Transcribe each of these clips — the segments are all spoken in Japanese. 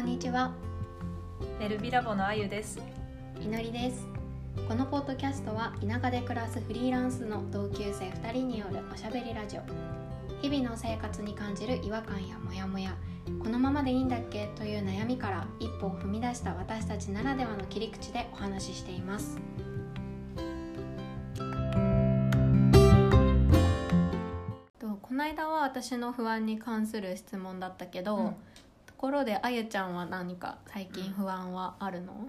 んにちは。エルビラボのあゆです。いのりです。このポッドキャストは田舎で暮らすフリーランスの同級生2人によるおしゃべりラジオ。日々の生活に感じる違和感やモヤモヤ。このままでいいんだっけ？という悩みから一歩を踏み出した私たちならではの切り口でお話ししています。とこの間は私の不安に関する質問だったけど、うん。ところであゆちゃんは何か最近不安はあるの、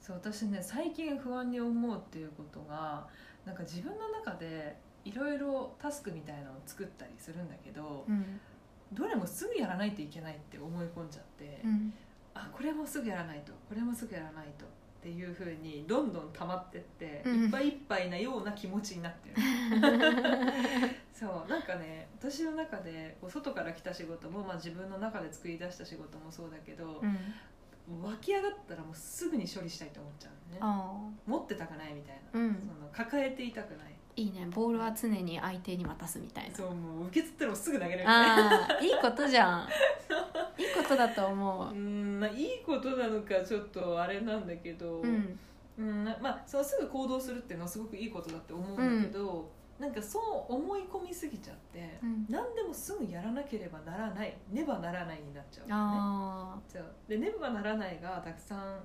そう私ね最近不安に思うっていうことがなんか自分の中でいろいろタスクみたいなのを作ったりするんだけど、うん。どれもすぐやらないといけないって思い込んじゃって、うん。あこれもすぐやらないとこれもすぐやらないとっていうふうにどんどん溜まってって、うん。いっぱいいっぱいなような気持ちになってる。そうなんかね私の中でこう外から来た仕事も、まあ、自分の中で作り出した仕事もそうだけど、うん。湧き上がったらもうすぐに処理したいと思っちゃうのね。あ持ってたくないみたいな、ーうん。その抱えていたくない。いいね。ボールは常に相手に渡すみたいな。そうもう受け取ったらもうすぐ投げられる。みたいなああいいことじゃん ことだと思う。うんまあいいことなのかちょっとあれなんだけど、うん。うんなまあそうすぐ行動するっていうのはすごくいいことだって思うんだけど、なんかそう思い込みすぎちゃって、うん。何でもすぐやらなければならないねばならないになっちゃうのね。あそう。でねばならないがたくさん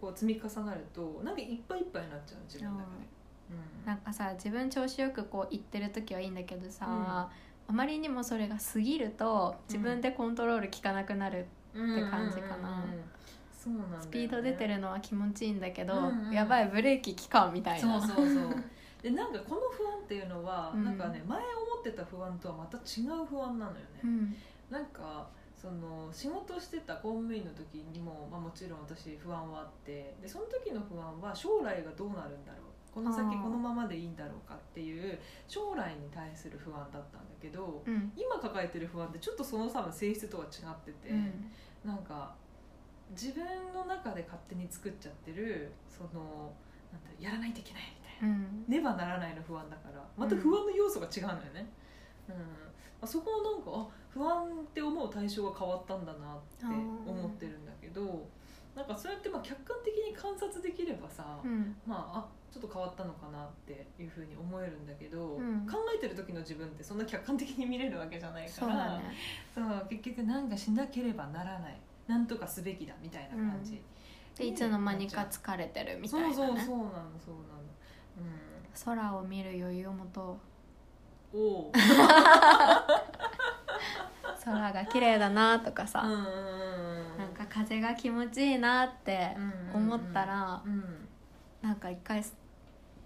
こう積み重なるとなんかいっぱいいっぱいになっちゃう自分の中で、ー。なんかさ自分調子よくこう言ってる時はいいんだけどさ、あまりにもそれが過ぎると自分でコントロール効かなくなる、うん。って感じかな。そうなんね。スピード出てるのは気持ちいいんだけど、うんうん。やばいブレーキ効かんみたいな。そうそうそう。でなんかこの不安っていうのは、うん。なんかね前思ってた不安とはまた違う不安なのよね、うん。なんかその仕事してた公務員の時にも、まあ、もちろん私不安はあってでその時の不安は将来がどうなるんだろう。この先このままでいいんだろうかっていう将来に対する不安だったんだけどうん。今抱えてる不安ってちょっとその多分性質とは違ってて、うん。なんか自分の中で勝手に作っちゃってるそのなんだろうやらないといけないみたいな、うん。ねばならないの不安だから。また不安の要素が違うのよね、うん。まあそこをなんかあ不安って思う対象が変わったんだなって思ってるんだけどなんかそうやってまあ客観的に観察できればさ、うん。まああちょっと変わったのかなっていうふうに思えるんだけど、うん。考えてる時の自分ってそんな客観的に見れるわけじゃないからそうだね。そう結局なんかしなければならない。なんとかすべきだみたいな感じ、でいつの間にか疲れてるみたいな、ね、そうそうそうなのそうなの。空を見る余裕を持とう。うんおう。空が綺麗だなとかさ、うんうん風が気持ちいいなって思ったら、うんなんか一回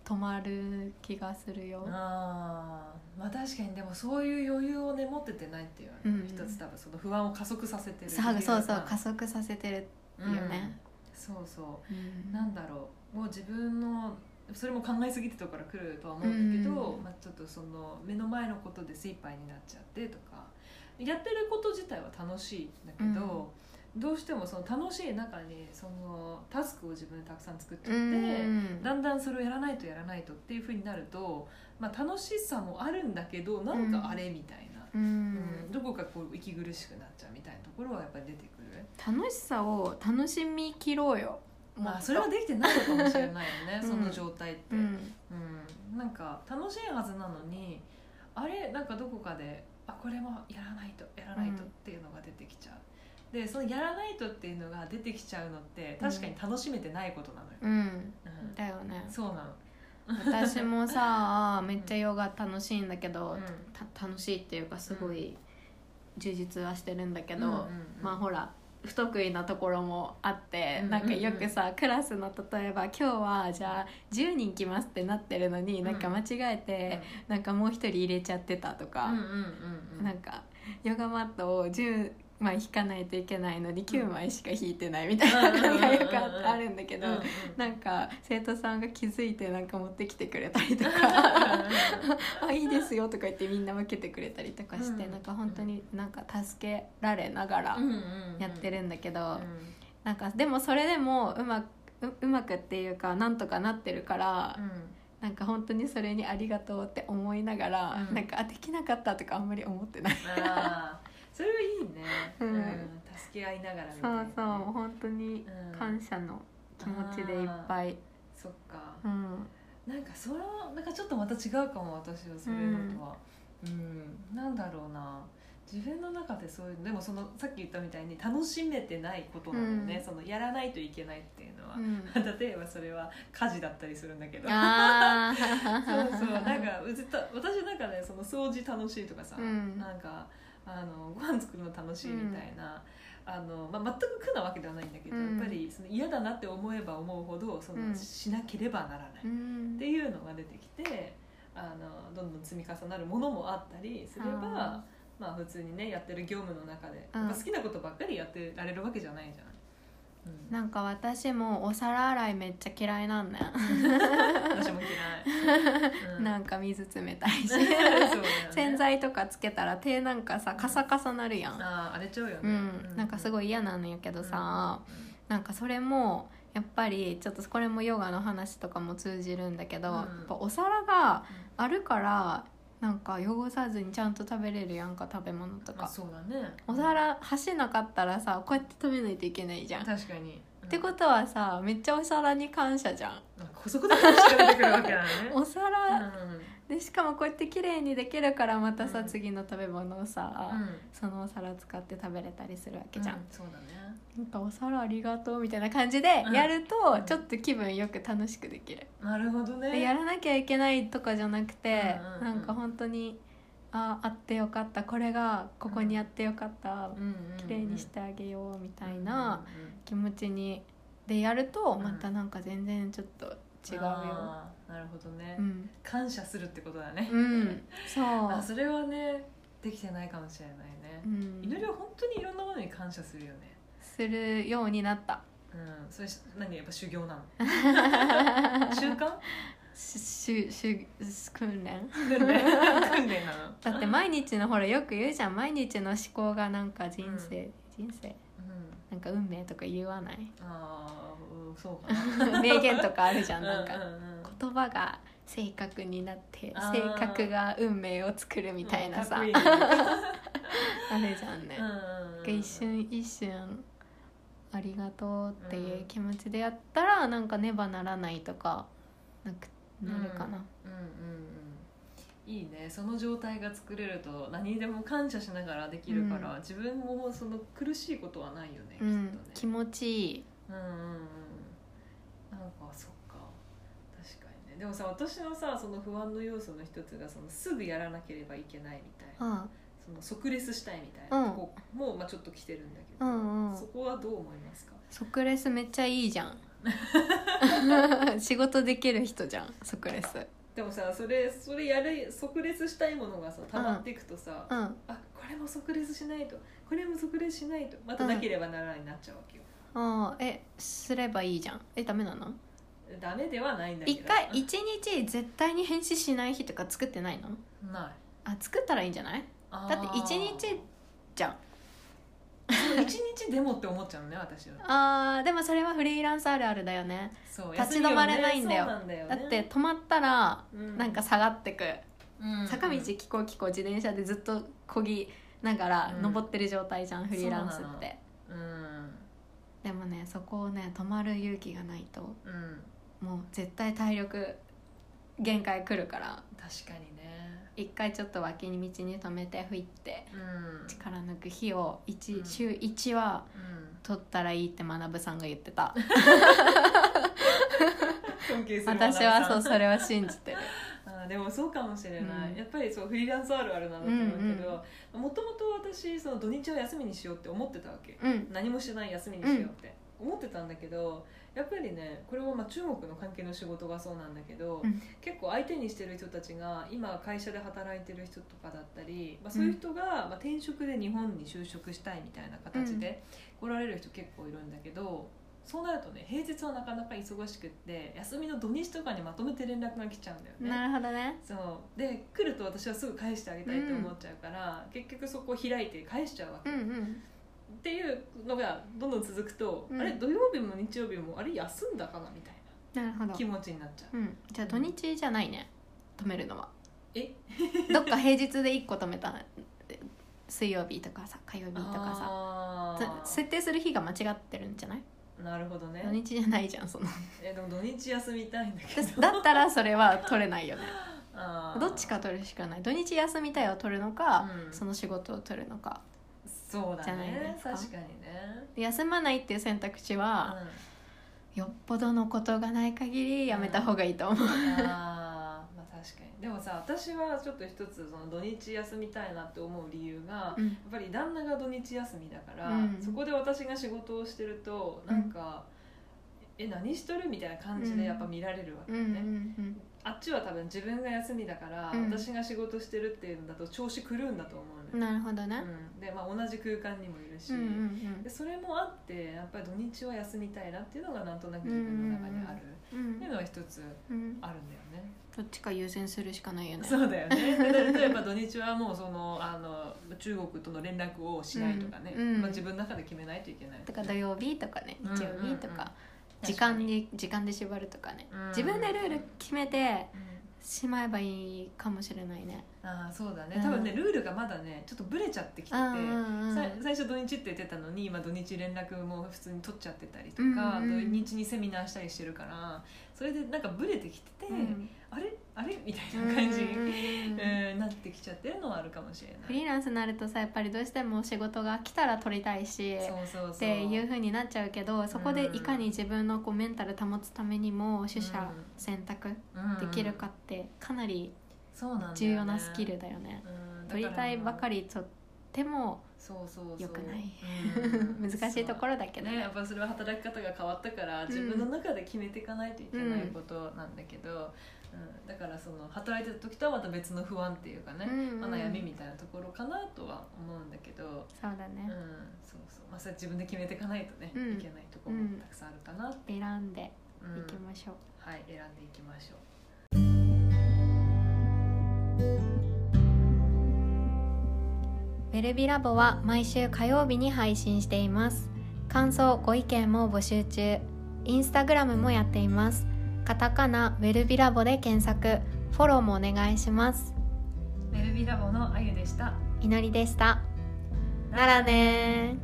止まる気がするよ。あー。まあ確かにでもそういう余裕をね持っててないっていうね、うん。一つ多分その不安を加速させてるさそうそう理由が加速させてるよね、そうそう。うん。なんだろう。もう自分のそれも考えすぎてところから来るとは思うんだけど、うん。まあ、ちょっとその目の前のことで精一杯になっちゃってとかやってること自体は楽しいんだけど、どうしてもその楽しい中にそのタスクを自分でたくさん作っちゃって、うん。だんだんそれをやらないとやらないとっていうふうになると、まあ、楽しさもあるんだけどなんかあれみたいな、ううん。んどこかこう息苦しくなっちゃうみたいなところはやっぱり出てくる。楽しさを楽しみきろうよ。まあ、それはできてないのかもしれないよね、うん。その状態って、うん。うん、なんか楽しいはずなのにあれ？なんかどこかであこれもやらないとやらないとっていうのが出てきちゃう、でそのやらないとっていうのが出てきちゃうのって確かに楽しめてないことなのよ、うん。うん。だよね。そうなの、私もさ めっちゃヨガ楽しいんだけど、うん。た楽しいっていうかすごい充実はしてるんだけど、うんうんうん。まあほら不得意なところもあって、うんうんうん。なんかよくさクラスの例えば今日はじゃあ10人来ますってなってるのに、なんか間違えて、なんかもう一人入れちゃってたとか、うんうんうんうん。なんかヨガマットを10枚引かないといけないのに9枚しか引いてないみたいなのがよくああるんだけど、なんか生徒さんが気づいてなんか持ってきてくれたりとか あいいですよとか言ってみんな分けてくれたりとかして、うん。なんか本当になんか助けられながらやってるんだけど、うん。なんかでもそれでもうまくううまくっていうかなんとかなってるから、うん。なんか本当にそれにありがとうって思いながら、うん。なんかあできなかったとかあんまり思ってない。それはいいね、うん。助け合いながらみたいそなね、うそう本当にうん感謝の気持ちでいっぱい。そっか。うん。なんかそのなんかちょっとまた違うかも私はそういうのとは。うん、なんだろうな。自分の中でそういうでもそのさっき言ったみたいに楽しめてないことなんだよね、うん。そのやらないといけないっていうのは、うん。例えばそれは家事だったりするんだけど。そうそう。なんかずっと私の中でその掃除楽しいとかさ、うん。なんかあのご飯作るの楽しいみたいな、あのまあ、全く苦なわけではないんだけど、うん。やっぱりその嫌だなって思えば思うほどその、うん。しなければならない、うっんていうのが出てきてあのどんどん積み重なるものもあったりすればあまあ普通にねやってる業務の中で、うん。好きなことばっかりやってられるわけじゃないじゃん。うん。なんか私もお皿洗いめっちゃ嫌いなんだよ、私も嫌い、うん。なんか水冷たいし。ね。洗剤とかつけたら手なんかさカサカサなるやん。あー荒れちゃうよね、うん、なんかすごいい嫌なんやけどさ、なんかそれもやっぱりちょっとこれもヨガの話とかも通じるんだけど、うん。やっぱお皿があるからなんか汚さずにちゃんと食べれるやんか食べ物とか。あそうだね。お皿箸なかったらさこうやって食べないといけないじゃん、っ確かに、てことはさめっちゃお皿に感謝じゃん。とこそこで話が出てくるわけだね。お皿、うでしかもこうやって綺麗にできるからまたさ、うん。次の食べ物をさ、んうん。そのお皿使って食べれたりするわけじゃん、うそうだねなんかお皿ありがとうみたいな感じでうん。やるとうんちょっと気分よく楽しくできる、なるほどね。でやらなきゃいけないとかじゃなくて、うんうんうん。なんか本当にああってよかった。これがここにあってよかった、うん。うんうん綺麗にしてあげようみたいうんなうんうん。気持ちにでやるとうん。またなんか全然ちょっと違うよ、あーなるほどね、うん、感謝するってことだね、うん、そう。あそれはねできてないかもしれないね。う、ん、祈りは本当にいろんなものに感謝するよねするようになった。うん。それし何やっぱ修行なの？習慣？ししし訓練。訓練。訓練なの？だって毎日のほらよく言うじゃん。毎日の思考がなんか人生、人生。うん。なんか運命とか言わない？ああうんそうか。な 名言とかあるじゃんなんかうううん。言葉が正確になってあー。性格が運命を作るみたいなさ、うんかっこいいねあるじゃんね、うんうんうん一瞬一瞬ありがとうっていう気持ちでやったらなんかねばならないとかなくなるかな、うん。うんうんいいね。その状態が作れると何にでも感謝しながらできるから、うん。自分もその苦しいことはないよね、うん。きっとね。気持ちいい。うんうんうん。なんかそっか。確かにね。でもさ私のさその不安の要素の一つがそのすぐやらなければいけないみたいな。あその即レスしたいみたいなうん。とこも、まあ、ちょっと来てるんだけど、うんうん。そこはどう思いますか？即レスめっちゃいいじゃん。仕事できる人じゃん即レス。でもさそれそれやる即レスしたいものがさ溜まっていくとさ、うん。あこれも即レスしないとこれも即レスしないとまたなければならないになっちゃうわけよ、あーえすればいいじゃん。えダメなの？ダメではないんだけど一回一日絶対に返信しない日とか作ってないの？ない。あ作ったらいいんじゃない？だって一日じゃん。一日でもって思っちゃうのね私は。あーでもそれはフリーランスあるあるだよね。そう立ち止まれないんだよ。ねだって止まったらうんなんか下がってく、うん。坂道キコキコ自転車でずっとこぎながらうん。登ってる状態じゃん、フリーランスって。うん。でもねそこをね止まる勇気がないとうん。もう絶対体力限界来るから。確かにね。一回ちょっと脇に道に止めて吹いてうん。力抜く日を一、うん。週1はうん。取ったらいいって学さんが言ってた。尊敬する私はそううそれを信じてる。あーでもそうかもしれない、うん。やっぱりそうフリーランスあるあるなんだと思うけどもともと私その土日は休みにしようって思ってたわけ。うん。何もしない休みにしようって思ってたんだけどやっぱりねこれはまあ中国の関係の仕事がそうなんだけど、うん。結構相手にしてる人たちが今会社で働いてる人とかだったり、まあ、そういう人がまあ転職で日本に就職したいみたいな形で来られる人結構いるんだけど、そうなるとね平日はなかなか忙しくって休みの土日とかにまとめて連絡が来ちゃうんだよね。なるほどね。そう。で来ると私はすぐ返してあげたいと思っちゃうから、結局そこを開いて返しちゃうわけ、うんうんっていうのがどんどん続くと、うん。あれ土曜日も日曜日もあれ休んだかなみたいなるほど。な気持ちになっちゃう。うん。じゃあ土日じゃないね。止めるのは。え？どっか平日で1個止めた。水曜日とかさ火曜日とかさ。設定する日が間違ってるんじゃない？なるほどね。土日じゃないじゃんその。えでも土日休みたいんだけど。だったらそれは取れないよね。あー。どっちか取るしかない。土日休みたいを取るのか、うん。その仕事を取るのかそうだじゃないねですか。確かにね。休まないっていう選択肢は、うん。よっぽどのことがない限りやめた方がいいと思う、あーまあ確かに。でもさ私はちょっと一つその土日休みたいなって思う理由が、やうん。っぱり旦那が土日休みだから、うん。そこで私が仕事をしてるとなんか、え何しとる？みたいな感じでやっぱ見られるわけうんよね、うんあっちは多分自分が休みだから、うん。私が仕事してるっていうんだと調子狂うんだと思ううんのよ、なるほどね、うん、で、まあ、同じ空間にもいるし、でそれもあってやっぱり土日は休みたいなっていうのがなんとなく自分の中にある、うんっていうのは一つうんあるんだよね、どっちか優先するしかないよね。そうだよね。で例えば土日はもうそのあの中国との連絡をしないとかね、まあ、自分の中で決めないといけない。だから土曜日とかねうん日曜日とか、うん時間に時間で縛るとかね、うん。自分でルール決めてうん。しまえばいいかもしれないね。ああそうだね。うん。多分ねルールがまだねちょっとブレちゃってきてて、最初土日って言ってたのに今土日連絡も普通に取っちゃってたりとか、土日にセミナーしたりしてるからそれでなんかブレてきてて、うん。あれ？あれ？みたいな感じ、うんうんうんえーなってきちゃってるのはあるかもしれない。フリーランスになるとさやっぱりどうしても仕事が来たら取りたいしそうそうそう。っていう風になっちゃうけどそこでいかに自分のこうメンタル保つためにも取捨選択できるかってかなり重要なスキルだよね。うん。取りたいばかりりとってもそうそうそう。良くない。うん。難しいところだけど。ねやっぱそれは働き方が変わったから自分の中で決めていかないといけないことなんだけど、うん。だからその働いてた時とはまた別の不安っていうかね、うんうんまあ、悩みみたいなところかなとは思うんだけど、うんそうだね、そうそう。まあ、それ自分で決めていかないとね、うん。いけないところもたくさんあるかなって、選んでうんいきましょう、はい選んでいきましょうウェルビラボは毎週火曜日に配信しています。感想ご意見も募集中。インスタグラムもやっています。カタカナウェルビラボで検索。フォローもお願いします。メルビラボのあゆでした。いのりでした。ならねー